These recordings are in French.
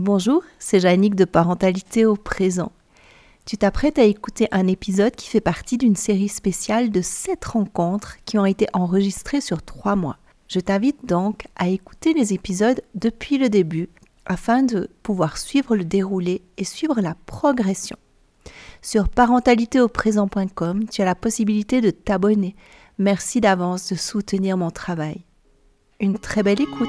Bonjour, c'est Jannick de Parentalité au présent. Tu t'apprêtes à écouter un épisode qui fait partie d'une série spéciale de 7 rencontres qui ont été enregistrées sur 3 mois. Je t'invite donc à écouter les épisodes depuis le début afin de pouvoir suivre le déroulé et suivre la progression. Sur parentalitéauprésent.com, tu as la possibilité de t'abonner. Merci d'avance de soutenir mon travail. Une très belle écoute.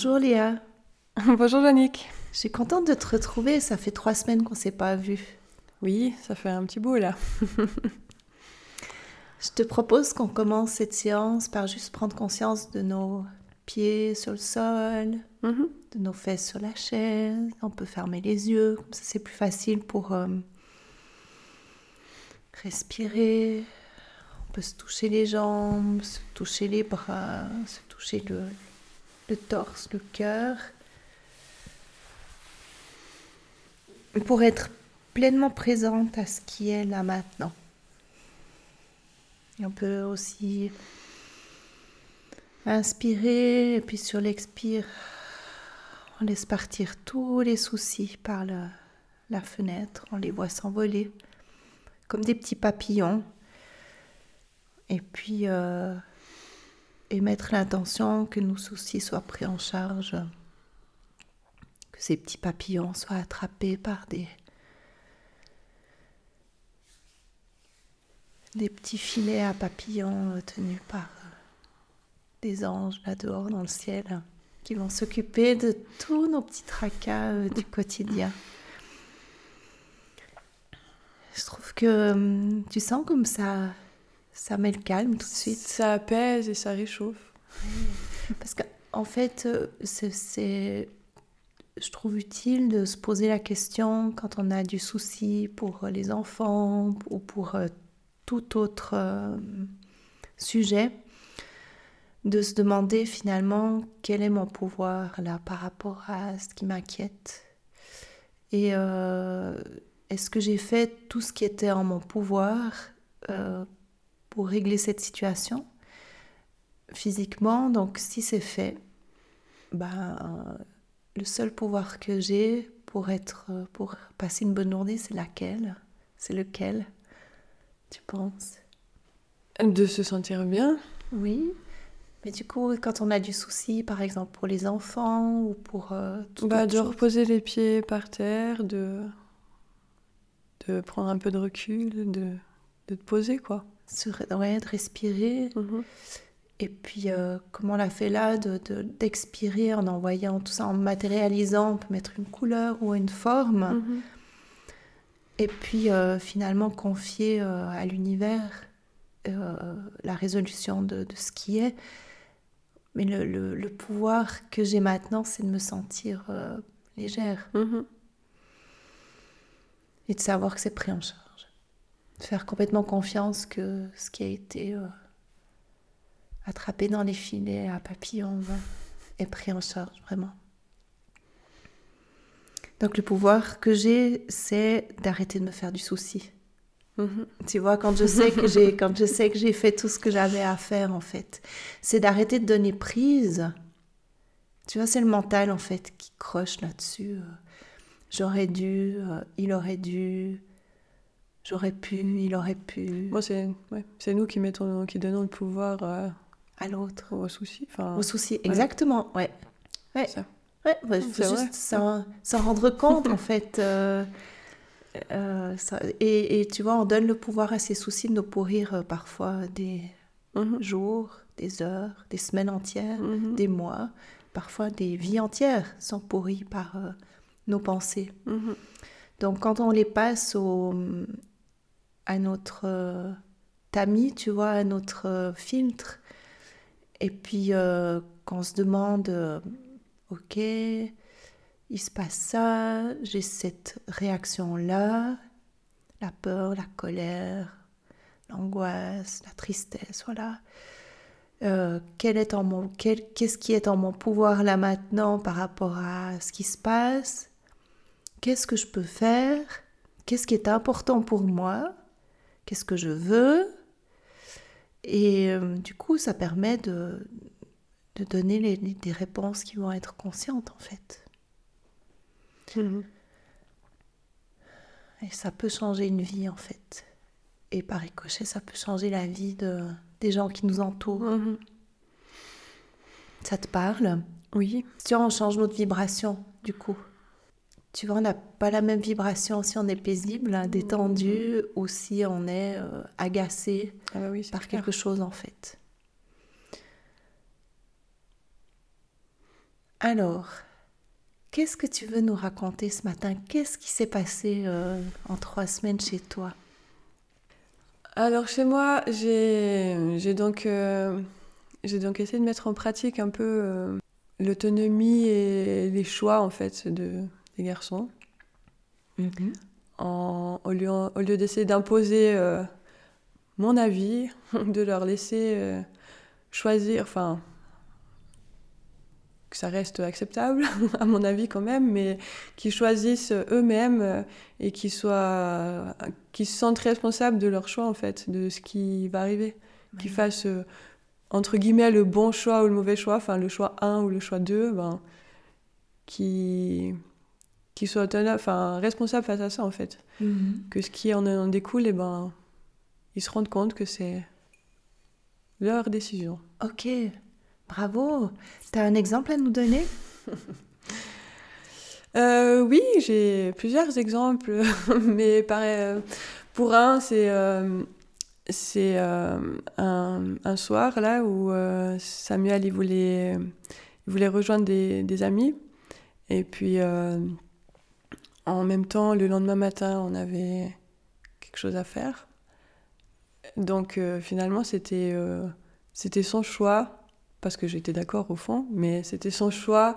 Bonjour Léa. Bonjour Jannick. Je suis contente de te retrouver, ça fait trois semaines qu'on ne s'est pas vu. Oui, ça fait un petit bout là. Je te propose qu'on commence cette séance par juste prendre conscience de nos pieds sur le sol, Mhm. de nos fesses sur la chaise. On peut fermer les yeux, comme ça c'est plus facile pour euh, respirer. On peut se toucher les jambes, se toucher les bras, se toucher le, le torse, le cœur. Pour être pleinement présente à ce qui est là maintenant. On peut aussi inspirer et puis sur l'expire, on laisse partir tous les soucis par la fenêtre. On les voit s'envoler comme des petits papillons. Et puis euh, émettre l'intention que nos soucis soient pris en charge, que ces petits papillons soient attrapés par des des petits filets à papillons tenus par des anges là dehors dans le ciel qui vont s'occuper de tous nos petits tracas euh, du quotidien. Je trouve que hum, tu sens comme ça, ça met le calme tout de suite. Ça apaise et ça réchauffe. Parce qu'en en fait, euh, c'est- je trouve utile de se poser la question quand on a du souci pour euh, les enfants ou pour euh, tout autre sujet, de se demander finalement quel est mon pouvoir là par rapport à ce qui m'inquiète. Et euh, est-ce que j'ai fait tout ce qui était en mon pouvoir euh, pour régler cette situation physiquement. Donc si c'est fait, ben, le seul pouvoir que j'ai pour être, pour passer une bonne journée, c'est laquelle? C'est lequel Tu penses? De se sentir bien. Oui. Mais du coup, quand on a du souci, par exemple pour les enfants ou pour euh, tout Bah, de chose, reposer les pieds par terre, de, de prendre un peu de recul, de, de te poser quoi. Se re- ouais, de respirer. Mhm. Et puis, euh, comme on l'a fait là, de- de- d'expirer en envoyant tout ça, en matérialisant, on peut mettre une couleur ou une forme. Mhm. Et puis euh, finalement confier euh, à l'univers euh, la résolution de, de ce qui est. Mais le, le- le pouvoir que j'ai maintenant, c'est de me sentir légère Mhm. et de savoir que c'est pris en charge. De faire complètement confiance que ce qui a été euh, attrapé dans les filets à papillons ben, est pris en charge vraiment. Donc le pouvoir que j'ai, c'est d'arrêter de me faire du souci. Mhm. Tu vois, quand je sais que j'ai, quand je sais que j'ai fait tout ce que j'avais à faire, en fait, c'est d'arrêter de donner prise. Tu vois, c'est le mental, en fait, qui croche là-dessus. J'aurais dû, euh, il aurait dû, j'aurais pu, il aurait pu, Moi, c'est ouais, nous qui, mettons, qui donnons le pouvoir euh, à l'autre. aux soucis. Enfin, Au souci, exactement, ouais. Ouais, ça. ouais, il faut juste s'en rendre compte, en fait. euh, euh, ça- et, et tu vois, on donne le pouvoir à ces soucis de nous pourrir parfois des, Mhm. jours, des heures, des semaines entières, Mhm. des mois, parfois des vies entières sont pourries par nos pensées. Mhm. Donc quand on les passe au, à notre euh, t'a mis, tu vois, un autre euh, filtre. Et puis, euh, quand se demande, euh, ok, il se passe ça, j'ai cette réaction-là, la peur, la colère, l'angoisse, la tristesse, voilà. Euh, qu'est-ce qui est en mon pouvoir là maintenant par rapport à ce qui se passe? Qu'est-ce que je peux faire? Qu'est-ce qui est important pour moi? Qu'est-ce que je veux Et euh, du coup, ça permet de, de donner les- des réponses qui vont être conscientes en fait. Mhm. Et ça peut changer une vie en fait. Et par ricochet, ça peut changer la vie de, des gens qui nous entourent. Mhm. Ça te parle? Oui. Vois, on change notre vibration, du coup. Tu vois, on n'a pas la même vibration si on est paisible, hein, détendu, ou si on est euh, agacé Ah bah oui, par clair. quelque chose, en fait. Alors, qu'est-ce que tu veux nous raconter ce matin? Qu'est-ce qui s'est passé euh, en trois semaines chez toi? Alors chez moi, j'ai donc, euh, donc essayé de mettre en pratique un peu euh, l'autonomie et les choix en fait de, des garçons. En- au lieu, au lieu d'essayer d'imposer euh, mon avis, de leur laisser euh, choisir, enfin, que ça reste acceptable, à mon avis quand même, mais qu'ils choisissent eux-mêmes euh, et qu'ils soient, qu'ils se sentent responsables de leur choix en fait, de ce qui va arriver, qu'ils fassent euh, entre guillemets le bon choix ou le mauvais choix, enfin le choix 1 ou le choix 2, ben, qui qui soient autonomes, enfin responsables face à ça en fait, Mhm. que ce qui en, en découle, et ben ils se rendent compte que c'est leur décision. Ok, bravo. Tu as un exemple à nous donner? Euh, oui, j'ai plusieurs exemples, mais pareil, euh, pour un, c'est euh, c'est euh, un, un soir là où Samuel il voulait, il voulait rejoindre des, des amis, et puis en même temps, le lendemain matin, on avait quelque chose à faire. Donc euh, finalement, c'était euh, son choix, parce que j'étais d'accord au fond, mais c'était son choix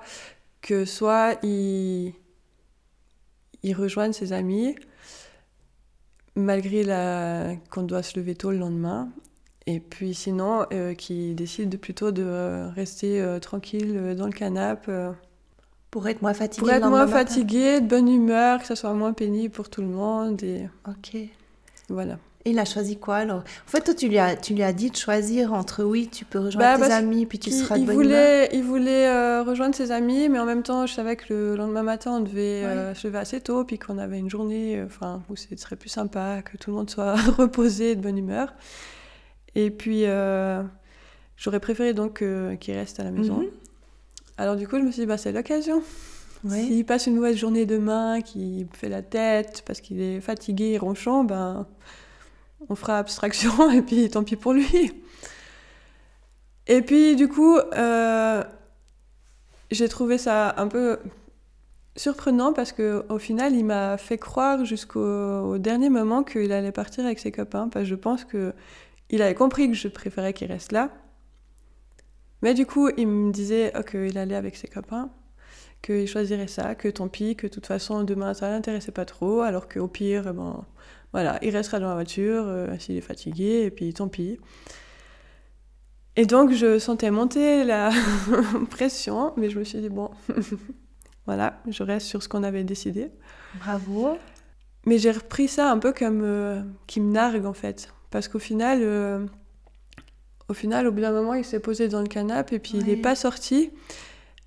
que soit il, il rejoigne ses amis, malgré la, qu'on doit se lever tôt le lendemain, et puis sinon, euh, qu'il décide de- plutôt de rester tranquille dans le canapé, Pour être moins fatigué pour être moins fatigué, de bonne humeur, que ça soit moins pénible pour tout le monde, et Ok. Et voilà. il a choisi quoi alors? En fait, toi, tu lui as, tu lui as dit de choisir entre oui, tu peux rejoindre Bah, tes amis, puis tu il, seras de il bonne humeur. voulait, il voulait euh, rejoindre ses amis, mais en même temps, je savais que le lendemain matin, on devait euh, se lever assez tôt, puis qu'on avait une journée euh, où ce serait plus sympa, que tout le monde soit reposé, de bonne humeur. Et puis, j'aurais préféré donc qu'il reste à la maison. Mhm. Alors du coup, je me suis dit, bah, c'est l'occasion. S'il passe une mauvaise journée demain, qu'il fait la tête parce qu'il est fatigué, ronchon, ben, on fera abstraction et puis tant pis pour lui. Et puis du coup, euh, j'ai trouvé ça un peu surprenant parce que au final, il m'a fait croire jusqu'au au dernier moment qu'il allait partir avec ses copains parce que je pense que il avait compris que je préférais qu'il reste là. Mais du coup, il me disait oh, qu'il allait avec ses copains qu'il choisirait ça, que tant pis, que de toute façon demain ça l'intéressait pas trop, alors qu'au pire, eh ben, voilà, il restera dans la voiture euh, s'il est fatigué, et puis tant pis. Et donc je sentais monter la pression, mais je me suis dit, bon, voilà, je reste sur ce qu'on avait décidé. Bravo. Mais j'ai repris ça un peu comme euh, qui me nargue en fait. Parce qu'au final, euh, au final, au bout d'un moment, il s'est posé dans le canapé et puis il n'est pas sorti.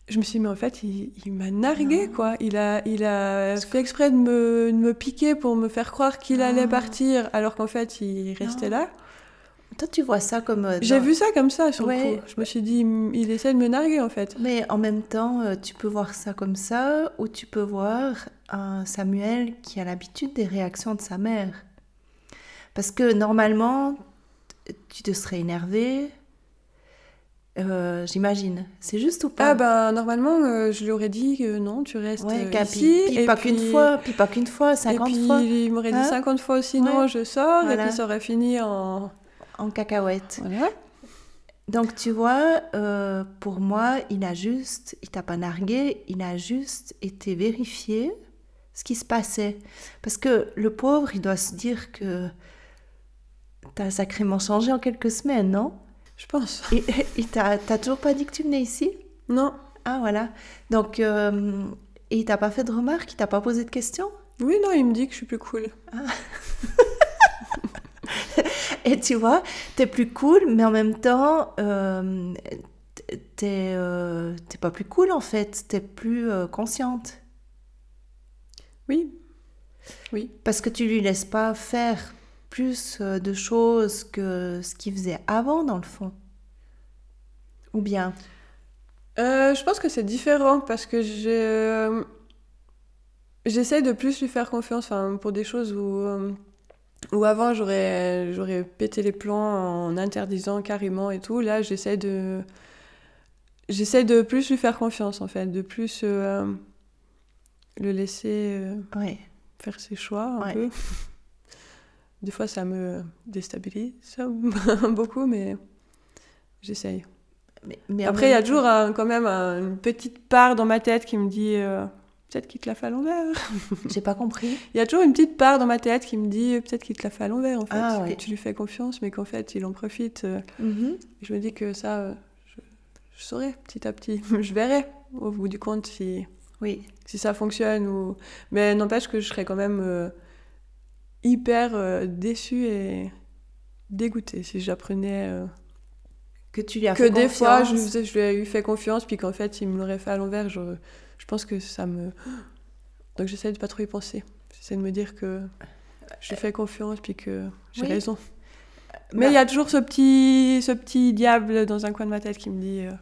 Je me suis dit, mais en fait, il, il m'a nargué Non. quoi. Il a, il a fait exprès de me, de me piquer pour me faire croire qu'il allait Non. partir alors qu'en fait, il restait Non. là. Toi, tu vois ça comme. euh, J'ai vu ça comme ça sur Ouais. le coup. Je me suis dit, il il essaie de me narguer en fait. Mais en même temps, euh, tu peux voir ça comme ça, ou tu peux voir un Samuel qui a l'habitude des réactions de sa mère. Parce que normalement, tu te serais énervé, euh, j'imagine. C'est juste ou pas Ah ben normalement, euh, je lui aurais dit que non, tu restes Ouais, euh, ici. puis, puis et pas qu'une fois, puis pas qu'une fois, Et 50 puis fois. il m'aurait dit Hein 50 fois aussi non, Ouais. je sors, et puis ça aurait fini en, En cacahuète. Voilà. Donc tu vois, euh, pour moi, il a juste, il t'a pas nargué, il a juste été vérifié ce qui se passait. Parce que le pauvre, il doit se dire que t'as sacrément changé en quelques semaines, non? Je pense. Et t'a t'as toujours pas dit que tu venais ici? Non. Ah voilà. Donc, euh, et il t'a pas fait de remarques, il t'a pas posé de questions? Oui, non, il me dit que je suis plus cool. Et tu vois, t'es plus cool, mais en même temps, euh, t'es euh, t'es pas plus cool en fait, t'es plus consciente. Oui. Oui. Parce que tu lui laisses pas faire plus euh, de choses que ce qu'il faisait avant dans le fond. Ou bien? Euh, je pense que c'est différent parce que je... j'essaie de plus lui faire confiance enfin, pour des choses où, euh, où avant j'aurais, j'aurais pété les plans en interdisant carrément et tout. Là, j'essaie de... J'essaie de plus lui faire confiance en fait, de plus euh, le laisser euh, Ouais. faire ses choix un Ouais. peu. Des fois, ça me déstabilise beaucoup, mais j'essaye. Mais, mais en Après, il y a toujours un- quand même un- une petite part dans ma tête qui me dit euh, peut-être qu'il te l'a fait à l'envers. J'ai pas compris. Il y a toujours une petite part dans ma tête qui me dit peut-être qu'il te l'a fait à l'envers en fait. Ah, ouais. Que tu lui fais confiance, mais qu'en fait, il en profite. euh. Mhm. je me dis que ça, euh, je, je saurai petit à petit. je verrai au bout du compte si, Oui. si ça fonctionne. Ou... Mais n'empêche que je serais quand même euh, hyper euh, déçue et dégoûtée si j'apprenais. euh, Que tu lui as que fait des fois je, lui ai eu fait confiance puis qu'en fait il me l'aurait fait à l'envers je, je pense que ça me donc j'essaie de pas trop y penser j'essaie de me dire que je lui fais confiance puis que j'ai Oui. raison Bah, mais il y a toujours ce petit ce petit diable dans un coin de ma tête qui me dit euh,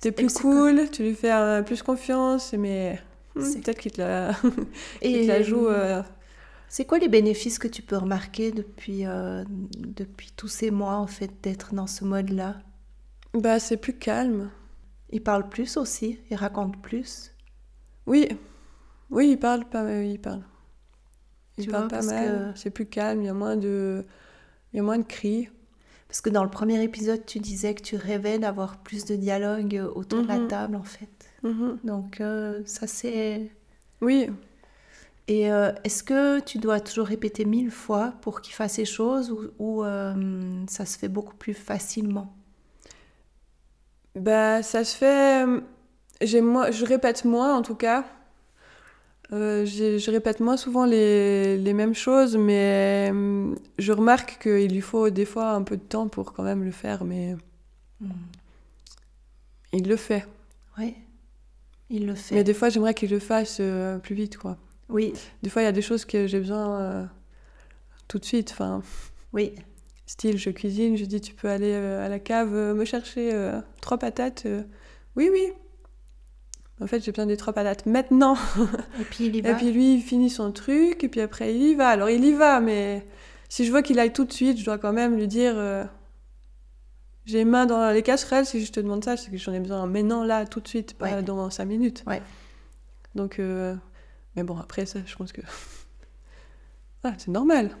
t'es plus cool tu lui fais euh, plus confiance mais hmm, C'est- peut-être qu'il te la, te la joue euh, c'est quoi les bénéfices que tu peux remarquer depuis, euh, depuis tous ces mois en fait d'être dans ce mode-là? Bah c'est plus calme Il parle plus aussi, il raconte plus? Oui, oui, il parle pas, il parle. Il Tu parle vois, pas mal. que- C'est plus calme, il y a moins de, il y a moins de cris. Parce que dans le premier épisode, tu disais que tu rêvais d'avoir plus de dialogue autour de la Mhm. table en fait. Mhm. Donc euh, ça c'est... Oui, Et euh, est-ce que tu dois toujours répéter mille fois pour qu'il fasse ces choses ou, ou, euh, ça se fait beaucoup plus facilement? Bah ça se fait. euh, J'ai moins, je répète moins en tout cas. Euh, je répète moins souvent les, les mêmes choses, mais je remarque qu'il lui faut des fois un peu de temps pour quand même le faire, mais Hmm. il le fait. Oui, il le fait. Mais des fois, j'aimerais qu'il le fasse plus vite, quoi. Oui, Des fois, il y a des choses que j'ai besoin euh, tout de suite. Enfin, oui, Style, je cuisine, je dis tu peux aller euh, à la cave euh, me chercher trois patates. Oui, oui. En fait, j'ai besoin des trois patates maintenant. et puis il y va. Et puis lui, il finit son truc, et puis après, il y va. Alors, il y va, mais si je vois qu'il aille tout de suite, je dois quand même lui dire j'ai les mains dans les casseroles. Si je te demande ça, c'est que j'en ai besoin maintenant, là, tout de suite, pas Ouais. dans cinq minutes. Ouais. Donc, mais bon, après, ça, je pense que. Ah, c'est normal.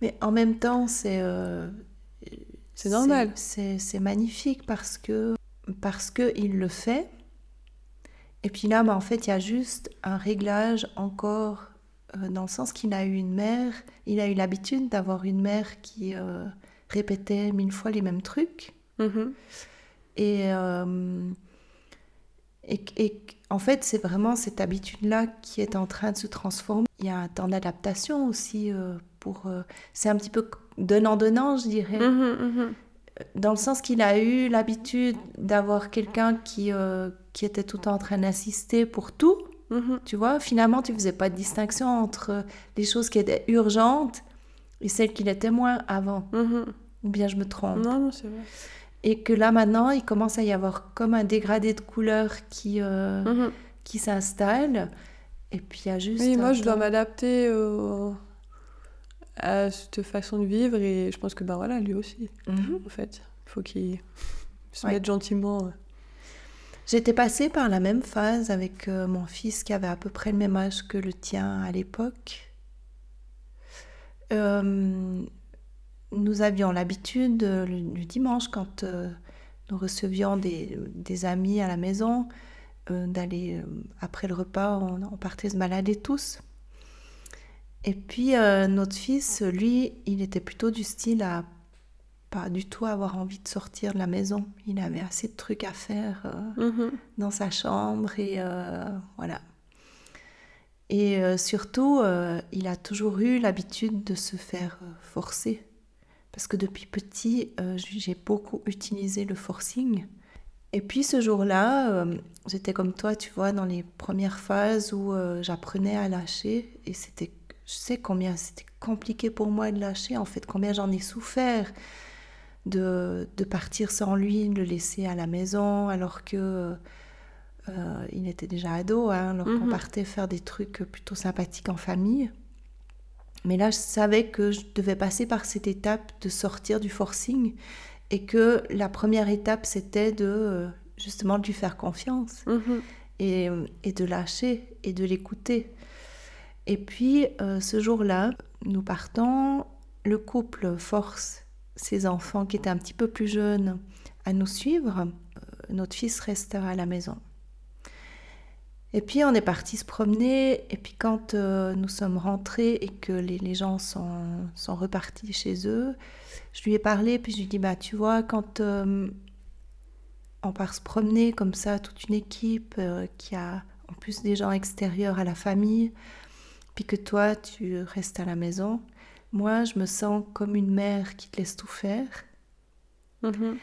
Mais en même temps, c'est... euh, C'est normal. C'est magnifique parce que, parce que il le fait. Et puis là, bah, en fait, il y a juste un réglage encore euh, dans le sens qu'il a eu une mère. Il a eu l'habitude d'avoir une mère qui euh, répétait mille fois les mêmes trucs. Mhm. Et, euh, et, et en fait, c'est vraiment cette habitude-là qui est en train de se transformer. Il y a un temps d'adaptation aussi euh, pour. euh, c'est un petit peu donnant-donnant, je dirais. Mhm, mhm. Dans le sens qu'il a eu l'habitude d'avoir quelqu'un qui, euh, qui était tout le temps en train d'assister pour tout. Mhm. Tu vois, finalement, tu faisais pas de distinction entre les choses qui étaient urgentes et celles qui l'étaient moins avant. Ou bien je me trompe. Non, non, c'est vrai. Et que là, maintenant, il commence à y avoir comme un dégradé de couleurs qui, euh, Mhm. qui s'installe. Et puis, il y a juste. Oui, moi, je dois m'adapter au- à cette façon de vivre et je pense que, ben voilà, lui aussi, Mhm. en fait. Il faut qu'il se Ouais. mette gentiment. J'étais passée par la même phase avec euh, mon fils qui avait à peu près le même âge que le tien à l'époque. Euh, nous avions l'habitude le, le dimanche quand nous recevions des, des, amis à la maison d'aller après le repas on, on, partait se balader tous et puis notre fils lui il était plutôt du style à pas du tout avoir envie de sortir de la maison. Il avait assez de trucs à faire euh, mhm. dans sa chambre et euh, voilà. Et euh, surtout, il a toujours eu l'habitude de se faire forcer. Parce que depuis petit, j'ai beaucoup utilisé le forcing. Et puis ce jour-là, j'étais comme toi, tu vois, dans les premières phases où j'apprenais à lâcher. Et c'était, je sais combien c'était compliqué pour moi de lâcher, en fait, combien j'en ai souffert de, partir sans lui, de le laisser à la maison alors que euh, il était déjà ado, hein, alors qu'on mhm. partait faire des trucs plutôt sympathiques en famille. Mais là, je savais que je devais passer par cette étape de sortir du forcing et que la première étape, c'était de justement de lui faire confiance mhm. et, et, de lâcher et de l'écouter. Et puis, euh, ce jour-là, nous partons, le couple force ses enfants qui étaient un petit peu plus jeunes à nous suivre, euh, notre fils reste à la maison. Et puis on est parti se promener, et puis quand euh, nous sommes rentrés et que les, gens sont, sont, repartis chez eux, je lui ai parlé, puis je lui ai dit, bah tu vois, quand euh, on part se promener comme ça, toute une équipe qui a en plus des gens extérieurs à la famille, puis que toi tu restes à la maison, moi, je me sens comme une mère qui te laisse tout faire. Mhm.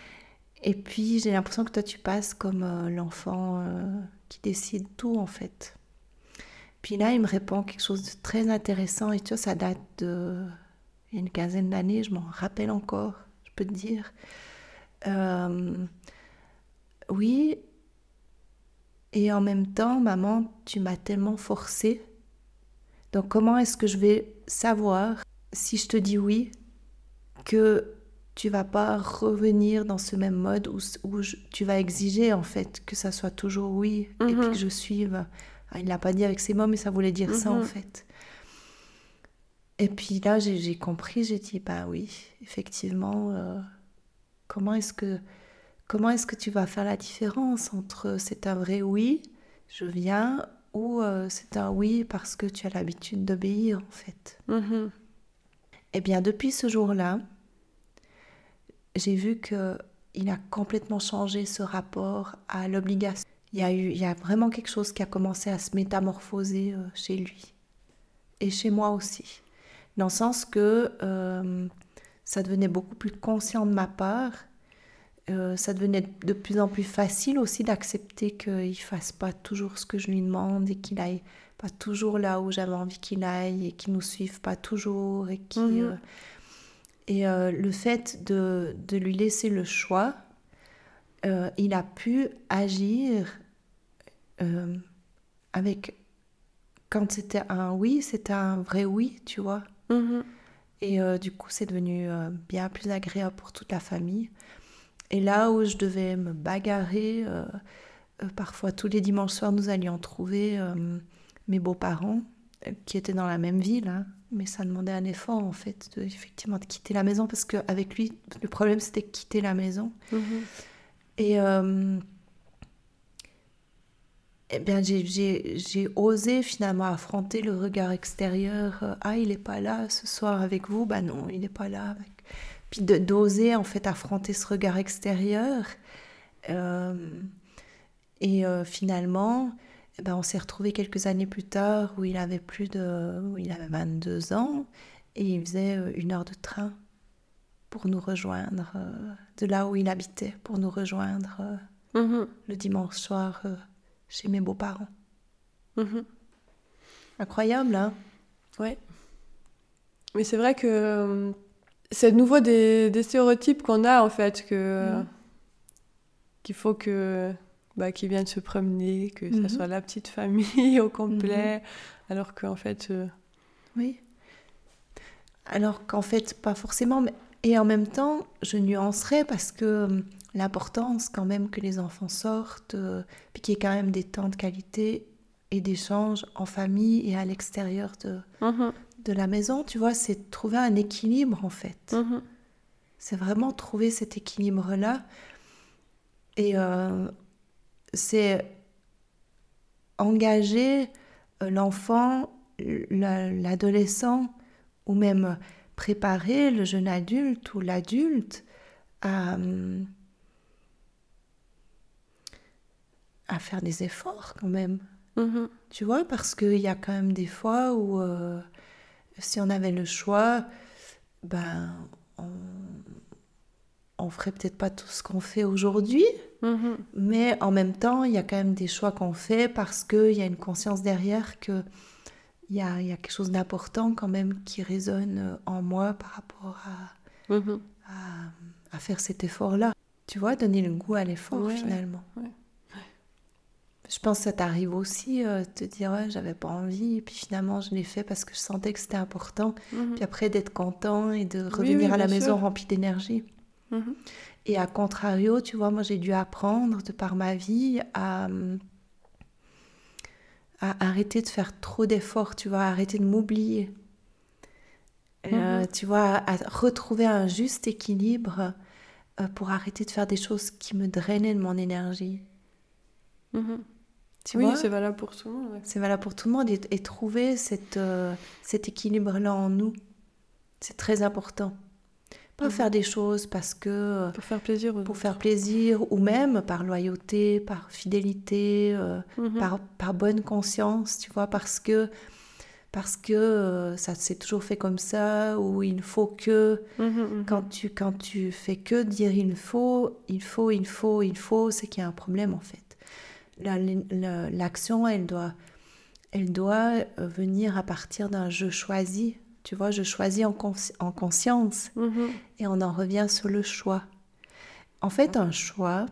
Et puis, j'ai l'impression que toi, tu passes comme euh, l'enfant euh, qui décide tout, en fait. Puis là, il me répond quelque chose de très intéressant. Et tu vois, ça date de une quinzaine d'années, je m'en rappelle encore, je peux te dire. Euh, oui, et en même temps, maman, tu m'as tellement forcé. Donc comment est-ce que je vais savoir si je te dis oui, que tu vas pas revenir dans ce même mode où, où tu vas exiger en fait que ça soit toujours oui et puis mhm. que je suive. Ah, il l'a pas dit avec ses mots, mais ça voulait dire ça en mhm. fait. Et puis là, j'ai compris, j'ai dit bah oui, effectivement. Euh, comment est-ce que comment est-ce que tu vas faire la différence entre c'est un vrai oui, je viens, ou euh, c'est un oui parce que tu as l'habitude d'obéir en fait. Mhm. Eh bien, depuis ce jour-là, j'ai vu que il a complètement changé ce rapport à l'obligation. Il y a eu, il y a vraiment quelque chose qui a commencé à se métamorphoser euh, chez lui et chez moi aussi, dans le sens que euh, ça devenait beaucoup plus conscient de ma part. Euh, ça devenait de plus en plus facile aussi d'accepter qu'il fasse pas toujours ce que je lui demande et qu'il aille pas toujours là où j'avais envie qu'il aille et qu'il nous suive pas toujours et qui mhm. euh, et euh, le fait de, de, lui laisser le choix euh, il a pu agir avec quand c'était un oui c'était un vrai oui tu vois. Mhm. et du coup c'est devenu bien plus agréable pour toute la famille. Et là où je devais me bagarrer parfois tous les dimanches soirs nous allions trouver mes beaux-parents, euh, qui étaient dans la même ville, hein, mais ça demandait un effort en fait, de, effectivement, de quitter la maison, parce qu'avec lui, le problème c'était quitter la maison. Mhm. Et euh, eh bien, j'ai osé finalement affronter le regard extérieur. Euh, ah, il n'est pas là ce soir avec vous? Bah non, il n'est pas là. Avec... Puis d'oser en fait affronter ce regard extérieur. et finalement, ben, on s'est retrouvé quelques années plus tard où il avait plus de, où il avait 22 ans et il faisait euh, une heure de train pour nous rejoindre euh, de là où il habitait, pour nous rejoindre euh, mhm. le dimanche soir chez mes beaux-parents. Mhm. Incroyable, hein? Ouais. Mais c'est vrai que c'est de nouveau des, des stéréotypes qu'on a en fait que mhm. qu'il faut que bah, qui viennent se promener, que ce mhm. soit la petite famille au complet, mhm. alors qu'en fait... Euh, oui. Alors qu'en fait, pas forcément, mais... et en même temps, je nuancerais parce que euh, l'importance quand même que les enfants sortent, euh, puis qu'il y ait quand même des temps de qualité et d'échange en famille et à l'extérieur de, mhm. de la maison, tu vois, c'est trouver un équilibre en fait. C'est vraiment trouver cet équilibre-là. Et euh, c'est engager euh, l'enfant, l'adolescent, ou même préparer le jeune adulte ou l'adulte à, à faire des efforts quand même. Mhm. Tu vois, parce qu'il y a quand même des fois où euh, si on avait le choix, ben, on, on ferait peut-être pas tout ce qu'on fait aujourd'hui, Mhm. mais en même temps, il y a quand même des choix qu'on fait parce qu'il y a une conscience derrière que il y a, il y a quelque chose d'important quand même qui résonne en moi par rapport à, Mhm. à, à faire cet effort-là. Tu vois, donner le goût à l'effort Ouais, finalement. ouais. Je pense que ça t'arrive aussi, euh, te dire ouais, j'avais pas envie, et puis finalement je l'ai fait parce que je sentais que c'était important. Mhm. Puis après d'être content et de revenir oui, à la maison sûr. rempli d'énergie. Et à contrario, tu vois, moi j'ai dû apprendre de par ma vie à, à arrêter de faire trop d'efforts, tu vois, à arrêter de m'oublier. Euh, Mhm. Tu vois, à retrouver un juste équilibre euh, pour arrêter de faire des choses qui me drainaient de mon énergie. Mhm. Tu oui, c'est valable pour tout le monde. ouais. C'est valable pour tout le monde et, et trouver cette, euh, cet équilibre-là en nous, c'est très important. Pas Mhm. faire des choses parce que euh, Pour faire plaisir pour autres. faire plaisir ou même par loyauté, par fidélité, euh, Mhm. par, par bonne conscience, tu vois, parce que parce que euh, ça s'est toujours fait comme ça ou il faut que Mhm, mhm. quand tu quand tu fais que dire il faut, il faut, il faut, il faut, c'est qu'il y a un problème en fait. La- la- L'action, elle doit elle doit venir à partir d'un je choisis. Tu vois, je choisis en, consci- en conscience. Mhm. Et on en revient sur le choix. En fait, un choix,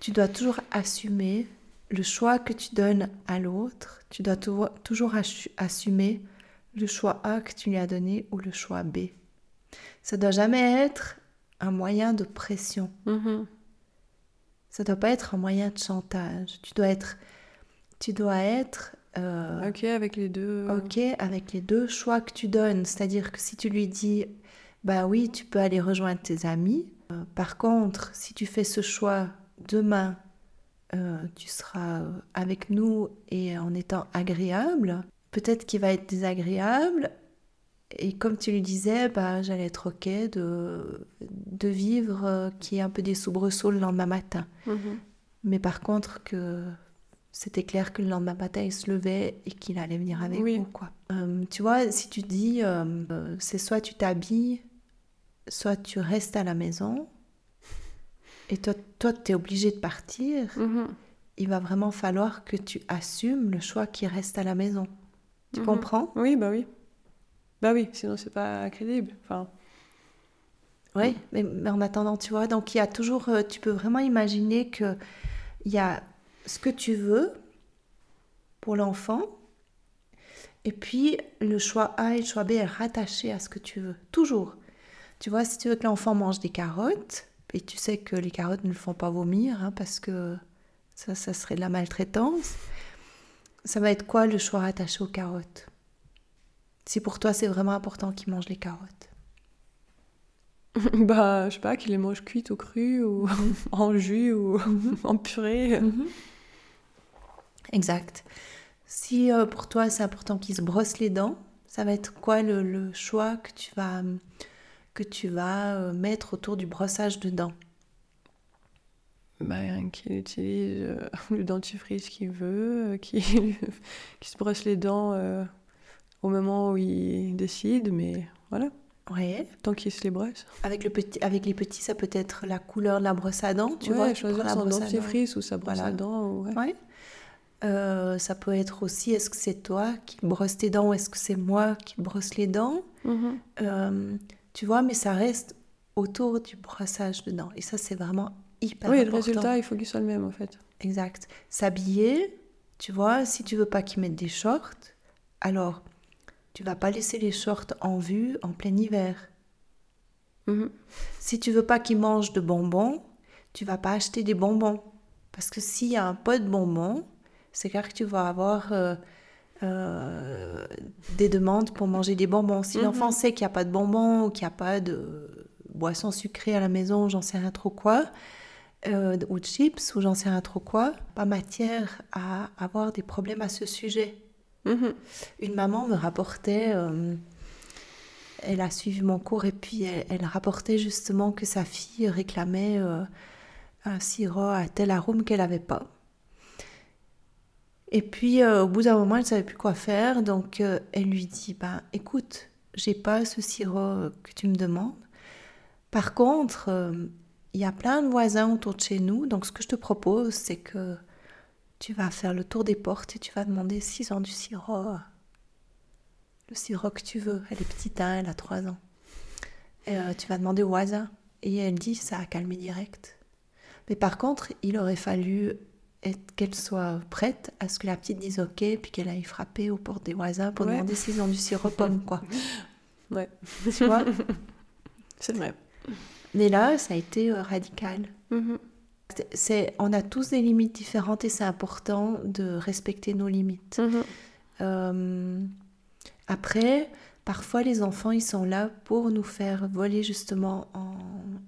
tu dois toujours assumer le choix que tu donnes à l'autre. Tu dois tou- toujours assu- assumer le choix A que tu lui as donné ou le choix B. Ça doit jamais être un moyen de pression. Mhm. Ça doit pas être un moyen de chantage. Tu dois être, tu dois être euh, Ok, avec les deux. OK avec les deux choix que tu donnes. C'est-à-dire que si tu lui dis, bah oui, tu peux aller rejoindre tes amis. Euh, par contre, si tu fais ce choix demain, euh, tu seras euh, avec nous et en étant agréable. Peut-être qu'il va être désagréable. Et comme tu lui disais, bah, j'allais être OK de, de vivre euh, qu'il y ait un peu des soubresauts le lendemain matin. Mhm. Mais par contre, que c'était clair que le lendemain matin, il se levait et qu'il allait venir avec Oui. vous. Quoi. Euh, tu vois, si tu dis, euh, euh, c'est soit tu t'habilles, soit tu restes à la maison, et toi, toi tu es obligé de partir, Mhm. il va vraiment falloir que tu assumes le choix qui reste à la maison. Tu Mhm. comprends? Oui, bah oui. Bah oui, sinon c'est pas crédible. Enfin, Oui, mais, mais en attendant, tu vois, donc il y a toujours, tu peux vraiment imaginer que il y a ce que tu veux pour l'enfant, et puis le choix A et le choix B est rattaché à ce que tu veux, toujours. Tu vois, si tu veux que l'enfant mange des carottes, et tu sais que les carottes ne le font pas vomir, hein, parce que ça, ça serait de la maltraitance, ça va être quoi le choix rattaché aux carottes? Si pour toi c'est vraiment important qu'il mange les carottes. bah, je sais pas, qu'il les mange cuites ou crues, ou en jus, ou en purée. Exact. Si euh, pour toi c'est important qu'il se brosse les dents, ça va être quoi le, le choix que tu vas, que tu vas euh, mettre autour du brossage de dents? Bah, qu'il utilise euh, le dentifrice qu'il veut, euh, qu'il se brosse les dents euh, au moment où il décide, mais voilà, Ouais. tant qu'il se les brosse. Avec, le petit, avec les petits, ça peut être la couleur de la brosse à dents, tu ouais, vois. tu choisir son dentifrice ou sa brosse Voilà. à dents. ou- ouais. Ouais. Euh, ça peut être aussi, est-ce que c'est toi qui brosse tes dents ou est-ce que c'est moi qui brosse les dents Mhm. Euh, Tu vois, mais ça reste autour du brossage de dents. Et ça, c'est vraiment hyper Oui, le important. résultat, il faut qu'il soit le même en fait. Exact. S'habiller, tu vois, si tu veux pas qu'ils mettent des shorts, alors tu vas pas laisser les shorts en vue en plein hiver. Mhm. Si tu veux pas qu'ils mangent de bonbons, tu vas pas acheter des bonbons. Parce que s'il y a un pot de bonbons, c'est clair que tu vas avoir euh, euh, des demandes pour manger des bonbons. Si Mhm. l'enfant sait qu'il n'y a pas de bonbons ou qu'il n'y a pas de boisson sucrée à la maison, j'en sais rien trop quoi, euh, ou chips, ou j'en sais rien trop quoi, pas matière à avoir des problèmes à ce sujet. Mhm. Une maman me rapportait, euh, elle a suivi mon cours et puis elle, elle rapportait justement que sa fille réclamait euh, un sirop à tel arôme qu'elle n'avait pas. Et puis euh, au bout d'un moment, elle savait plus quoi faire, donc euh, elle lui dit ben écoute, j'ai pas ce sirop que tu me demandes. Par contre, euh, il y a plein de voisins autour de chez nous, donc ce que je te propose, c'est que tu vas faire le tour des portes et tu vas demander s'ils ont du sirop. Le sirop que tu veux. Elle est petite, hein, elle a 3 ans. Et, tu vas demander au voisin. Et elle dit, ça a calmé direct. Mais par contre, il aurait fallu qu'elle soit prête à ce que la petite dise OK, puis qu'elle aille frapper aux portes des voisins pour Ouais. demander s'ils ont du sirop pomme, quoi. Ouais, Tu vois? C'est vrai. Mais là, ça a été euh, radical. Mhm. C'est, on a tous des limites différentes et c'est important de respecter nos limites. Mhm. Euh, après, parfois les enfants, ils sont là pour nous faire voler justement en,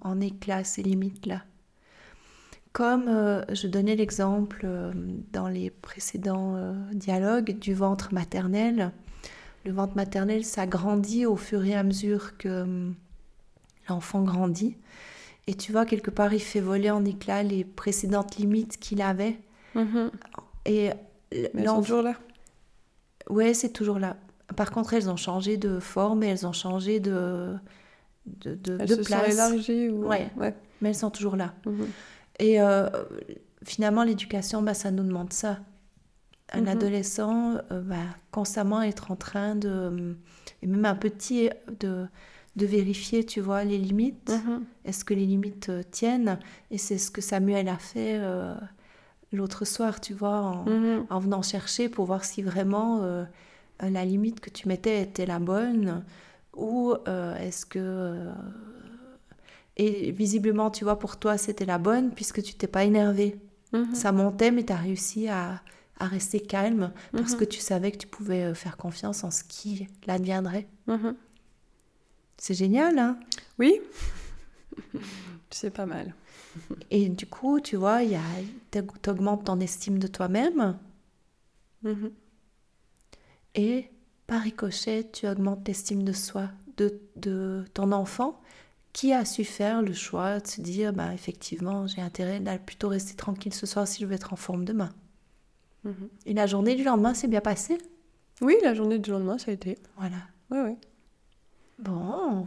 en éclats ces limites-là. Comme euh, je donnais l'exemple euh, dans les précédents euh, dialogues du ventre maternel. Le ventre maternel, ça grandit au fur et à mesure que euh, l'enfant grandit. Et tu vois, quelque part, il fait voler en éclats les précédentes limites qu'il avait. Mhm. Et elles sont toujours là. Ouais, c'est toujours là. Par contre, elles ont changé de forme et elles ont changé de, de, de, Elles de se place. sont élargies ou... Ouais. ouais. Mais elles sont toujours là. Mhm. Et euh, finalement, l'éducation, bah, ça nous demande ça. Un Mhm. adolescent euh, va constamment être en train de, et même un petit, de, de vérifier, tu vois, les limites. Mhm. Est-ce que les limites euh, tiennent? Et c'est ce que Samuel a fait euh, l'autre soir, tu vois, en, Mhm. en venant chercher pour voir si vraiment la limite que tu mettais était la bonne ou est-ce que et visiblement tu vois pour toi c'était la bonne puisque tu t'es pas énervé Mhm. ça montait mais tu as réussi à, à rester calme parce Mhm. que tu savais que tu pouvais euh, faire confiance en ce qui l'adviendrait Mhm. c'est génial hein? Oui. c'est pas mal. et du coup tu vois il y a t'augmentes ton estime de toi-même. Et par ricochet, tu augmentes l'estime de soi, de, de ton enfant, qui a su faire le choix de se dire, bah, effectivement, j'ai intérêt d'aller plutôt rester tranquille ce soir si je veux être en forme demain. Mhm. Et la journée du lendemain s'est bien passée. Oui, la journée du lendemain, ça a été. Voilà. Oui, oui. Bon.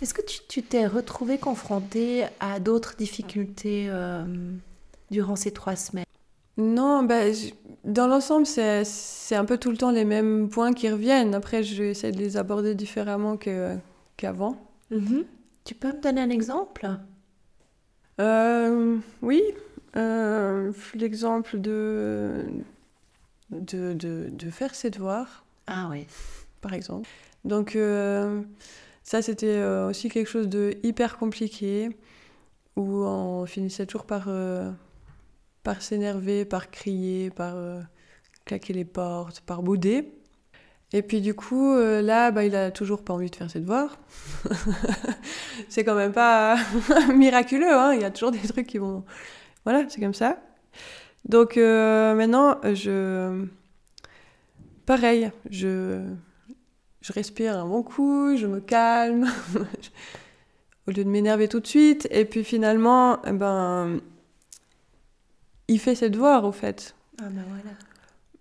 Est-ce que tu t'es retrouvé confronté à d'autres difficultés euh, durant ces trois semaines? Non, bah, dans l'ensemble, c'est un peu tout le temps les mêmes points qui reviennent. Après, je vais essayer de les aborder différemment qu'avant. Tu peux me donner un exemple? Euh, oui, euh, l'exemple de, de, de, de faire ses devoirs, Ah oui. par exemple. Donc, euh, ça, c'était euh, aussi quelque chose de hyper compliqué, où on finissait toujours par, euh, par s'énerver, par crier, par euh, claquer les portes, par bouder. Et puis du coup, euh, là, bah, il a toujours pas envie de faire ses devoirs. c'est quand même pas miraculeux, hein. il y a toujours des trucs qui vont... Voilà, c'est comme ça. Donc euh, maintenant, je... Pareil, je... je respire un bon coup, je me calme, au lieu de m'énerver tout de suite. Et puis finalement, eh ben, il fait ses devoirs, au fait. Ah ben voilà.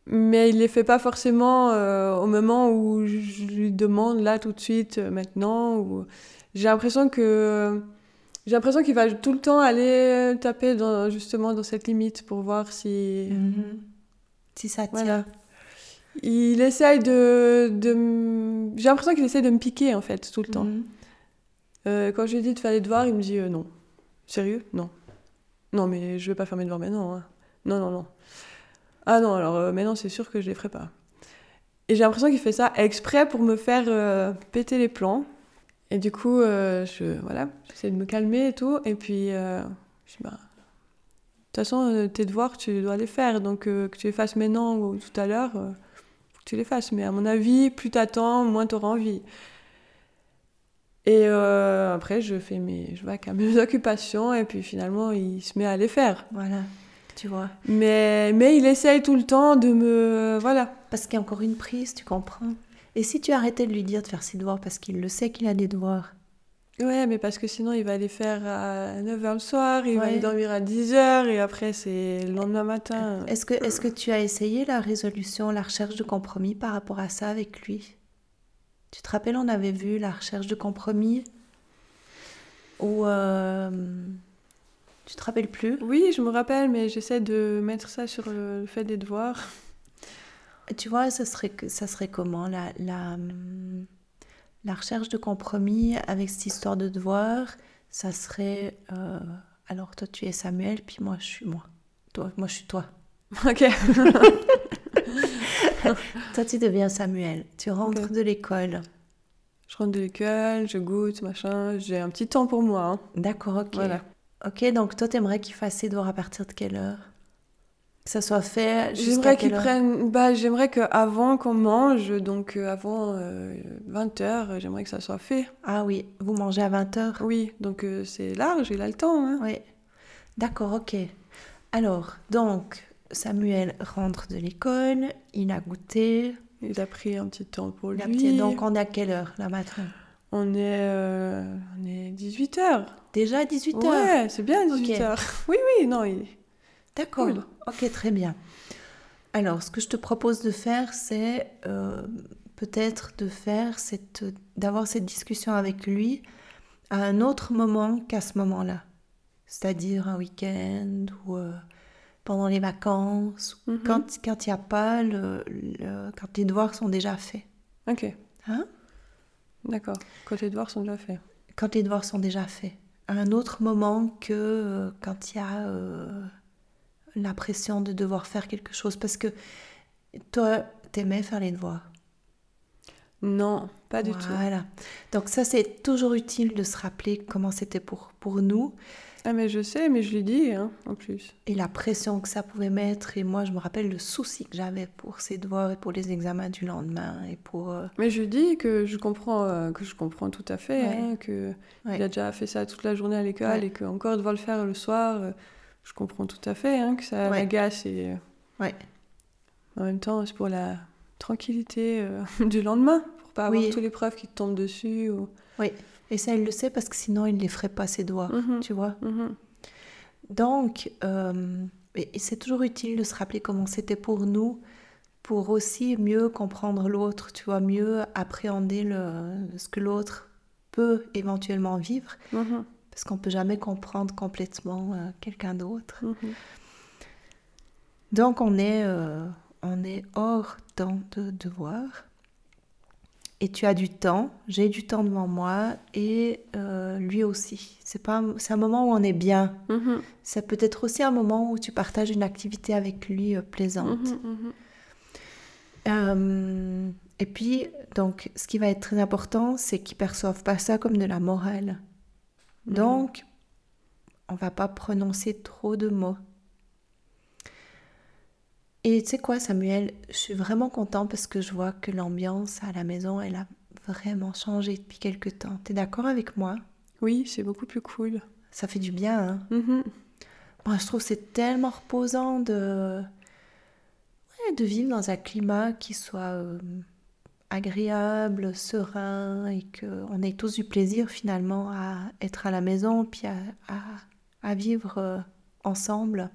Mais il les fait pas forcément euh, au moment où je lui demande là tout de suite, euh, maintenant. Ou... J'ai l'impression que j'ai l'impression qu'il va tout le temps aller taper dans, justement dans cette limite pour voir si Mhm. Si ça tient. voilà. Il essaye de, de j'ai l'impression qu'il essaye de me piquer en fait tout le temps. Mhm. Euh, quand je lui dis de faire les devoirs, il me dit euh, non. Sérieux? Non. Non, mais je vais pas faire mes devoirs maintenant. hein. Non, non, non. Ah non, alors euh, maintenant c'est sûr que je les ferai pas. Et j'ai l'impression qu'il fait ça exprès pour me faire euh, péter les plans. Et du coup, euh, je, voilà, j'essaie de me calmer et tout. Et puis, euh, je dis, bah, de toute façon, tes devoirs, tu dois les faire. Donc, que tu les fasses maintenant ou tout à l'heure, tu les fasses. Mais à mon avis, plus t'attends, moins t'auras envie. Et après, je fais mes, je mes occupations et puis finalement, il se met à les faire. Voilà, tu vois. Mais, mais il essaye tout le temps de me, voilà. Parce qu'il y a encore une prise, tu comprends. Et si tu arrêtais de lui dire de faire ses devoirs parce qu'il le sait qu'il a des devoirs? Ouais, mais parce que sinon, il va les faire à 9h le soir, il va aller dormir à 10h et après, c'est le lendemain matin. Est-ce que, est que tu as essayé la résolution, la recherche de compromis par rapport à ça avec lui? Tu te rappelles, on avait vu la recherche de compromis Ou. euh, tu te rappelles plus? Oui, je me rappelle, mais j'essaie de mettre ça sur le, le fait des devoirs. Tu vois, ça serait, ça serait comment la, la, hum, la recherche de compromis avec cette histoire de devoir? Ça serait. euh, alors, toi, tu es Samuel, puis moi, je suis moi. Toi, moi, je suis toi. ok. Toi, tu deviens Samuel. Tu rentres de l'école. Je rentre de l'école, je goûte, machin. J'ai un petit temps pour moi. hein. D'accord, ok. Voilà. Ok, donc toi, t'aimerais qu'il fasse ses devoirs à partir de quelle heure? Que ça soit fait J'aimerais heure? prennent. Bah, j'aimerais qu'avant qu'on mange, donc euh, avant 20h, j'aimerais que ça soit fait. Ah oui, vous mangez à 20h Oui, donc euh, c'est large, il a le temps. Hein. Oui. D'accord, ok. Alors, donc, Samuel rentre de l'école, il a goûté. Il a pris un petit temps pour il a lui. Donc, on est à quelle heure, la matin On est, euh, on est 18h. Déjà à 18h Ouais, c'est bien Ok. 18h. Oui, oui, non, il... D'accord. Cool. Ok, très bien. Alors, ce que je te propose de faire, c'est euh, peut-être de faire cette, d'avoir cette discussion avec lui à un autre moment qu'à ce moment-là. C'est-à-dire un week-end ou euh, pendant les vacances, Mhm. quand quand il n'y a pas le, le- quand les devoirs sont déjà faits. Ok, Hein? D'accord. Quand les devoirs sont déjà faits. Quand les devoirs sont déjà faits. À un autre moment que euh, quand il y a euh, la pression de devoir faire quelque chose. Parce que toi, t'aimais faire les devoirs? Non, pas du tout. Voilà. Donc ça, c'est toujours utile de se rappeler comment c'était pour, pour nous Ah, mais je sais, mais je lui dis, hein, en plus. et la pression que ça pouvait mettre. Et moi, je me rappelle le souci que j'avais pour ces devoirs et pour les examens du lendemain et pour... euh, Mais je dis que je comprends, euh, que je comprends tout à fait, Ouais. hein, que Ouais. il a déjà fait ça toute la journée à l'école Ouais. et qu'encore devoir le faire le soir, euh, je comprends tout à fait, hein, que ça m'agace et Ouais. en même temps, c'est pour la tranquillité du lendemain, pour pas avoir Oui. tous les preuves qui te tombent dessus. Ou... Et ça, il le sait parce que sinon, il ne les ferait pas, ses devoirs. Mhm, Tu vois mhm. Donc, euh, c'est toujours utile de se rappeler comment c'était pour nous, pour aussi mieux comprendre l'autre, tu vois, mieux appréhender le, ce que l'autre peut éventuellement vivre, Mhm, parce qu'on peut jamais comprendre complètement euh, quelqu'un d'autre. Donc, on est, euh, on est hors temps de devoir. Et tu as du temps, j'ai du temps devant moi, et euh, lui aussi. C'est pas, un- c'est un moment où on est bien. Mhm, Ça peut être aussi un moment où tu partages une activité avec lui euh, plaisante. mhm, mhm. Euh, et puis, donc, ce qui va être très important, c'est qu'ils perçoivent pas ça comme de la morale. Mhm. Donc, on va pas prononcer trop de mots. Et tu sais quoi, Samuel, je suis vraiment content parce que je vois que l'ambiance à la maison, elle a vraiment changé depuis quelque temps. T'es d'accord avec moi? Oui, c'est beaucoup plus cool. Ça fait du bien, hein? Mhm. Moi, je trouve que c'est tellement reposant de, ouais, de vivre dans un climat qui soit euh, agréable, serein et qu'on ait tous du plaisir finalement à être à la maison puis à, à- à vivre euh, ensemble.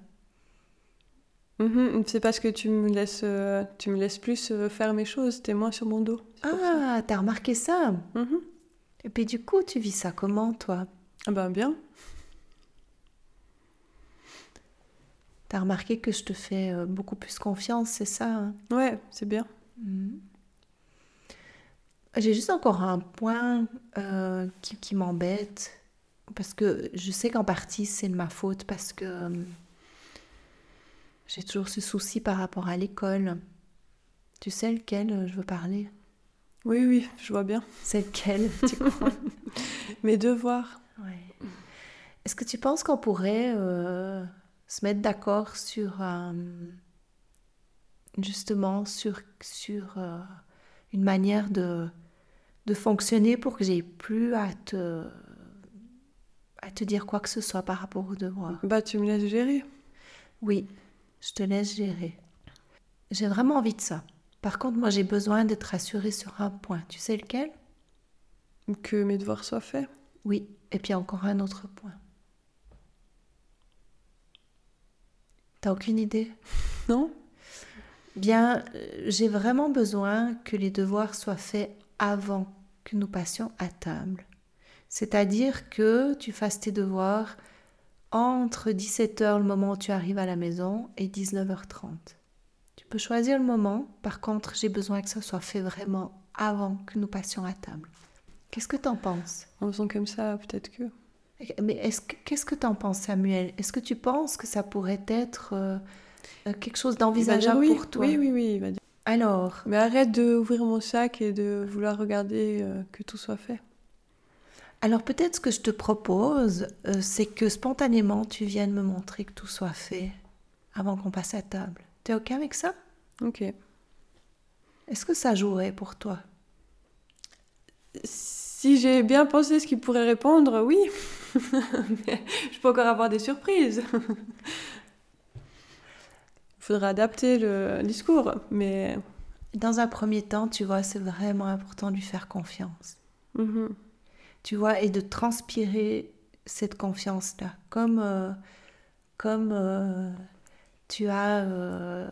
Mhm, C'est parce que tu me laisses, euh, tu me laisses plus euh, faire mes choses, t'es moins sur mon dos. Ah, t'as remarqué ça Mhm. Et puis du coup, tu vis ça comment toi? Ah ben bien. T'as remarqué que je te fais euh, beaucoup plus confiance, c'est ça hein? Ouais, c'est bien. Mhm. J'ai juste encore un point qui, qui m'embête, parce que je sais qu'en partie c'est de ma faute, parce que j'ai toujours ce souci par rapport à l'école. Tu sais lequel euh, je veux parler? Oui, oui, je vois bien. C'est lequel, tu crois? Mes devoirs. Ouais. Est-ce que tu penses qu'on pourrait euh, se mettre d'accord sur euh, justement sur, sur euh, une manière de, de fonctionner pour que j'ai plus à te, à te dire quoi que ce soit par rapport aux devoirs? Bah, tu me laisses gérer. Oui, je te laisse gérer. J'ai vraiment envie de ça. Par contre, moi, j'ai besoin d'être rassurée sur un point. Tu sais lequel? Que mes devoirs soient faits. Oui, et puis encore un autre point. T'as aucune idée? Non Bien, euh, j'ai vraiment besoin que les devoirs soient faits avant que nous passions à table. C'est-à-dire que tu fasses tes devoirs entre 17h, le moment où tu arrives à la maison, et 19h30. Tu peux choisir le moment, par contre, j'ai besoin que ça soit fait vraiment avant que nous passions à table. Qu'est-ce que tu en penses? En faisant comme ça, peut-être que. Mais est-ce que, qu'est-ce que tu en penses, Samuel? Est-ce que tu penses que ça pourrait être euh, euh, quelque chose d'envisageable oui, pour toi? Oui, oui, oui. Il va dire. Alors, Mais arrête d'ouvrir mon sac et de vouloir regarder euh, que tout soit fait. Alors peut-être ce que je te propose, euh, c'est que spontanément tu viennes me montrer que tout soit fait avant qu'on passe à table. T'es ok avec ça? Ok. Est-ce que ça jouerait pour toi? Si j'ai bien pensé ce qu'il pourrait répondre, oui. Mais je peux encore avoir des surprises. Il faudra adapter le discours, mais. Dans un premier temps, tu vois, c'est vraiment important de lui faire confiance. Mhm. Tu vois, et de transpirer cette confiance-là, comme, euh, comme euh, tu, as, euh,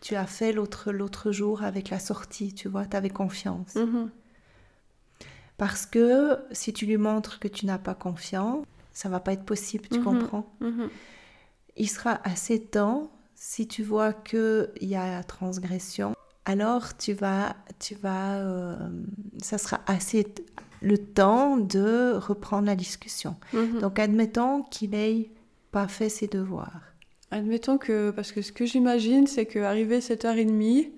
tu as fait l'autre, l'autre jour avec la sortie, tu vois, tu avais confiance. Mhm. Parce que si tu lui montres que tu n'as pas confiance, ça va pas être possible, tu Mhm. comprends Mhm. Il sera assez temps, si tu vois qu'il y a transgression, alors tu vas, tu vas, ça sera assez le temps de reprendre la discussion. Mhm. Donc admettons qu'il ait pas fait ses devoirs. Admettons que, parce que ce que j'imagine, c'est qu'arrivé 7h30,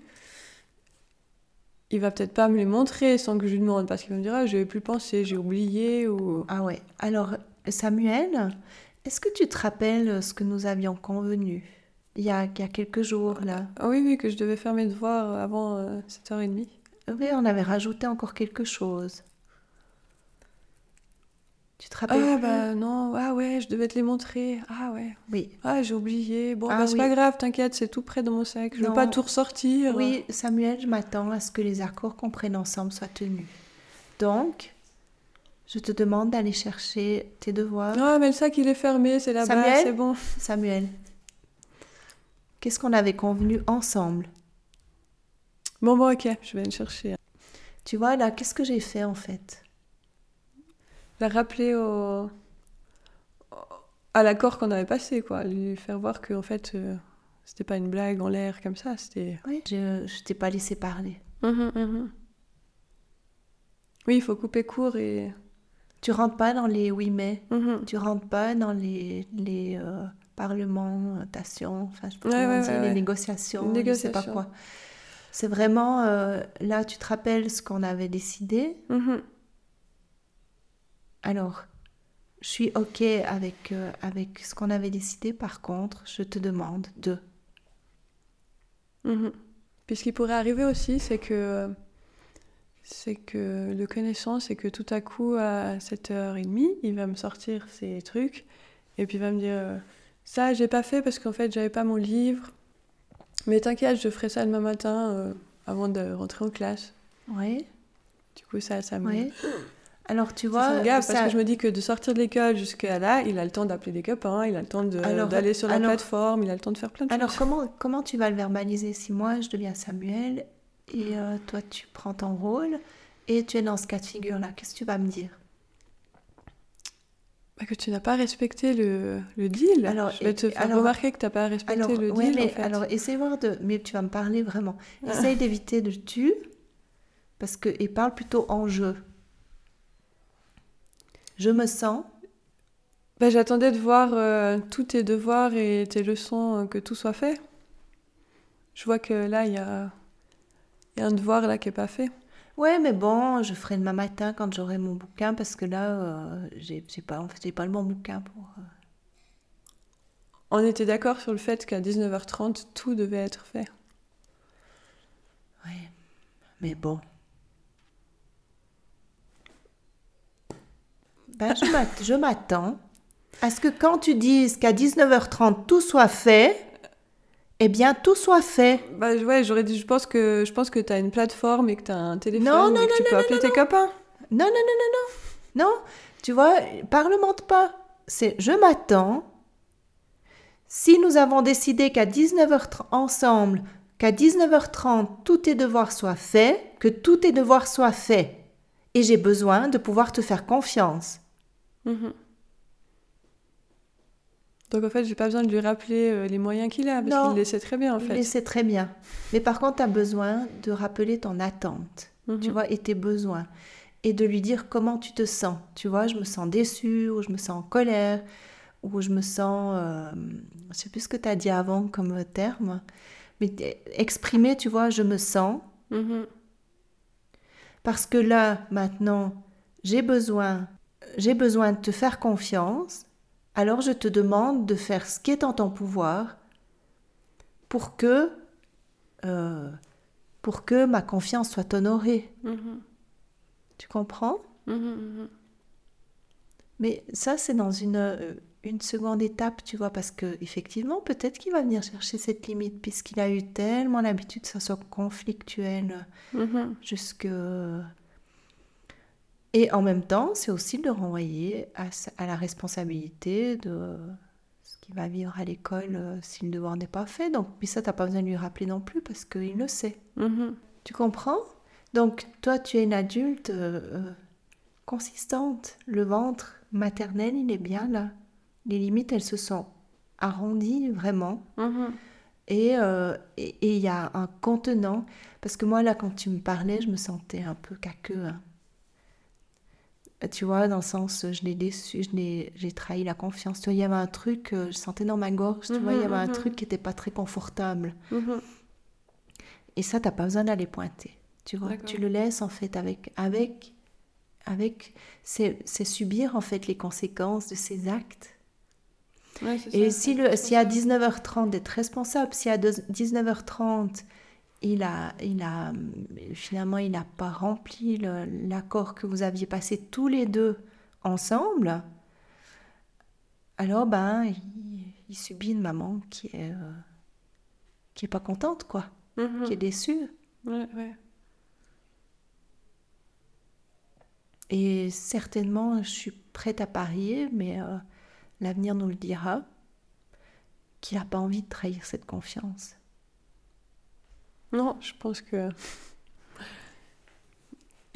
il va peut-être pas me les montrer sans que je lui demande, parce qu'il va me dire, ah, je plus penser, j'ai oublié, ou... Ah ouais. Alors Samuel, est-ce que tu te rappelles ce que nous avions convenu il y a, il y a quelques jours là? Ah oui, oui, que je devais faire mes devoirs avant euh, 7h30. Oui, on avait rajouté encore quelque chose. Tu te rappelles Ah plus bah non, ah ouais, je devais te les montrer. Ah ouais, Oui. ah j'ai oublié. Bon, Ah bah c'est oui. pas grave, t'inquiète, c'est tout près dans mon sac. Je veux Non. pas tout ressortir. Oui, Samuel, je m'attends à ce que les accords qu'on prenne ensemble soient tenus. Donc, je te demande d'aller chercher tes devoirs. Ah, mais le sac il est fermé, c'est là-bas, c'est bon. Samuel, qu'est-ce qu'on avait convenu ensemble? Bon, bon, ok, je vais le chercher. Tu vois, là, qu'est-ce que j'ai fait en fait? La rappeler au... à l'accord qu'on avait passé, quoi. Lui faire voir que, en fait, euh, c'était pas une blague en l'air comme ça, c'était. Oui. Je, je t'ai pas laissé parler. Mhm, mhm. Oui, il faut couper court et. Tu rentres pas dans les oui mais. Mhm. Tu rentres pas dans les, les euh, parlementations, enfin, je Ouais, ouais, dire, ouais, les ouais. négociations, je sais pas Négociations. quoi. C'est vraiment, euh, là, tu te rappelles ce qu'on avait décidé. Alors, je suis OK avec, euh, avec ce qu'on avait décidé. Par contre, je te demande de... Mhm. Puis ce qui pourrait arriver aussi, c'est que c'est que le connaissant, c'est que tout à coup, à 7h30, il va me sortir ses trucs, et puis il va me dire euh, Ça, j'ai pas fait parce qu'en fait, j'avais pas mon livre, mais t'inquiète, je ferai ça demain matin euh, avant de rentrer en classe. Oui, Du coup, ça, ça me. Alors, tu vois, ça- parce que je me dis que de sortir de l'école jusqu'à là, il a le temps d'appeler des copains, il a le temps Alors- d'aller sur la alors- plateforme, il a le temps de faire plein de alors choses. comment, comment tu vas le verbaliser si moi, je deviens Samuel et euh, toi, tu prends ton rôle et tu es dans ce cas de figure-là? Qu'est-ce que tu vas me dire? Bah, que tu n'as pas respecté le, le deal. Alors, je vais te et- faire alors- remarquer que tu n'as pas respecté Alors, le ouais, deal. mais en fait. alors essaye voir de... Mais tu vas me parler vraiment. Essaye d'éviter de tu, parce que... Et parle plutôt en je. Je me sens... Bah, J'attendais de voir euh, tous tes devoirs et tes leçons, euh, que tout soit fait. Je vois que là, il y a, il y a un devoir là qui n'est pas fait. Ouais, mais bon, je ferai demain matin quand j'aurai mon bouquin, parce que là, euh, j'ai pas, en fait, pas le bon bouquin pour... euh, On était d'accord sur le fait qu'à 19h30, tout devait être fait. Ouais. Mais bon. Ben, je m'att- je m'attends à ce que quand tu dises qu'à 19h30 tout soit fait, eh bien tout soit fait. Bah ouais, j'aurais dit, je pense que je pense que t'as une plateforme et que t'as un téléphone Non, non, et que tu peux appeler tes copains. Non, non, non, non, non. Non, tu vois, parlemente pas. C'est je m'attends. Si nous avons décidé qu'à 19h30 ensemble, qu'à 19h30 tous tes devoirs soient faits, que tous tes devoirs soient faits. Et j'ai besoin de pouvoir te faire confiance. Mhm. Donc en fait, j'ai pas besoin de lui rappeler euh, les moyens qu'il a, parce qu'il les sait très bien en Il fait. le sait très bien. Mais par contre, tu as besoin de rappeler ton attente, Mhm. tu vois, et tes besoins. Et de lui dire comment tu te sens. Tu vois, je me sens déçue, ou je me sens en colère, ou je me sens... euh, je sais plus ce que tu as dit avant comme terme. Mais exprimer, tu vois, je me sens. Mhm. Parce que là, maintenant, j'ai besoin, j'ai besoin de te faire confiance. Alors je te demande de faire ce qui est en ton pouvoir pour que, euh, pour que ma confiance soit honorée. Mhm. Tu comprends? Mhm, mhm. Mais ça, c'est dans une, euh, une seconde étape, tu vois, parce que effectivement, peut-être qu'il va venir chercher cette limite, puisqu'il a eu tellement l'habitude que ça soit conflictuel. Jusque... Et en même temps, c'est aussi de le renvoyer à, la responsabilité de ce qu'il va vivre à l'école euh, si le devoir n'est pas fait. Donc, puis ça, t'as pas besoin de lui rappeler non plus parce qu'il le sait. Mhm. Tu comprends? Donc, toi, tu es une adulte euh, euh, consistante. Le ventre maternel, il est bien là. Les limites, elles se sont arrondies vraiment. Et euh, et- et il y a un contenant, parce que moi, là, quand tu me parlais, je me sentais un peu caqueux. hein. Euh, Tu vois, dans le sens, je l'ai déçu, j'ai trahi la confiance. Tu vois, il y avait un truc, euh, je sentais dans ma gorge, tu vois, il y Mhm, avait un mhm. truc qui n'était pas très confortable. Mhm. Et ça, t'as pas besoin d'aller pointer. Tu vois, tu le laisses en fait avec, avec, avec, c'est subir en fait les conséquences de ses actes. Ouais, Et ça, si, le, si à ça. 19h30 d'être responsable, si à deux- 19h30 il a, il a finalement il n'a pas rempli l'accord que vous aviez passé tous les deux ensemble, alors ben il, il subit une maman qui est euh, qui est pas contente quoi, Mhm. qui est déçue. Ouais, ouais. Et certainement je suis prête à parier, mais euh, l'avenir nous le dira, qu'il n'a pas envie de trahir cette confiance. Non, je pense que.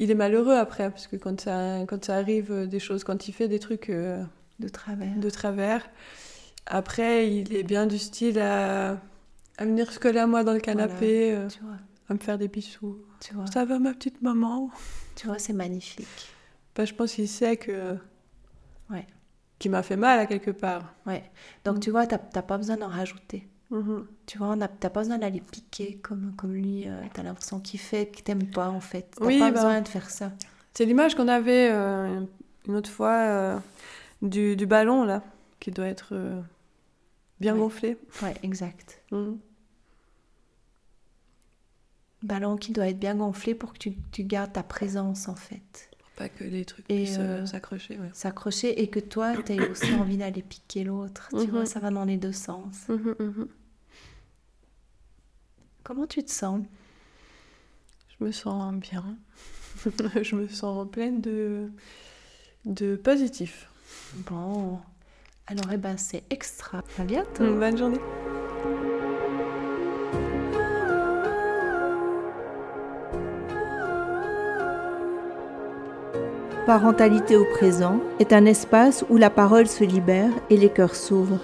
Il est malheureux après, parce que quand ça, quand ça arrive euh, des choses, quand il fait des trucs euh, De travers. de travers, après, il est bien du style à, à venir se coller à moi dans le canapé, euh, Tu vois, à me faire des bisous. tu vois, Ça va, ma petite maman tu vois, c'est magnifique. Bah, Je pense qu'il sait que. Ouais. Qu'il m'a fait mal à quelque part. Ouais. Donc Mm. tu vois, t'as pas besoin d'en rajouter. Mhm. Tu vois, t'as pas besoin d'aller piquer comme, comme lui. euh, t'as l'impression qu'il fait, qu'il t'aime pas en fait. T'as Oui, pas bah. besoin de faire ça. C'est l'image qu'on avait euh, une autre fois euh, du, du ballon, là, qui doit être euh, bien Ouais. gonflé. Ouais, exact. Mhm. Ballon qui doit être bien gonflé pour que tu, tu gardes ta présence en fait. Pas que les trucs Et, puissent euh, euh, s'accrocher. Ouais. S'accrocher et que toi, t'aies aussi envie d'aller piquer l'autre. Tu Mhm. vois, ça va dans les deux sens. Mhm, mhm. Comment tu te sens? Je me sens bien. je me sens pleine de, de positif. Bon. Alors, eh ben, c'est extra. À bientôt. Bonne journée. Parentalité au présent est un espace où la parole se libère et les cœurs s'ouvrent.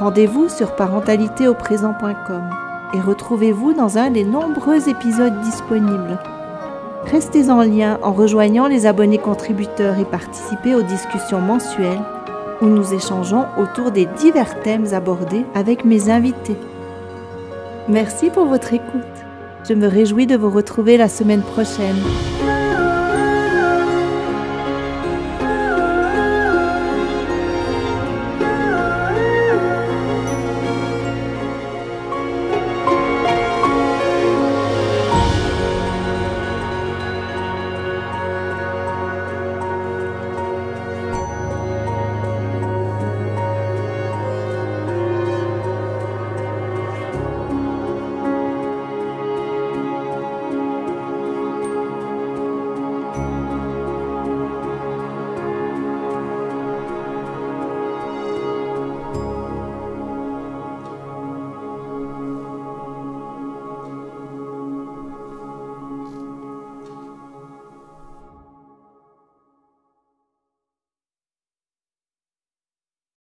Rendez-vous sur parentalitéauprésent.com et retrouvez-vous dans un des nombreux épisodes disponibles. Restez en lien en rejoignant les abonnés contributeurs et participez aux discussions mensuelles où nous échangeons autour des divers thèmes abordés avec mes invités. Merci pour votre écoute. Je me réjouis de vous retrouver la semaine prochaine.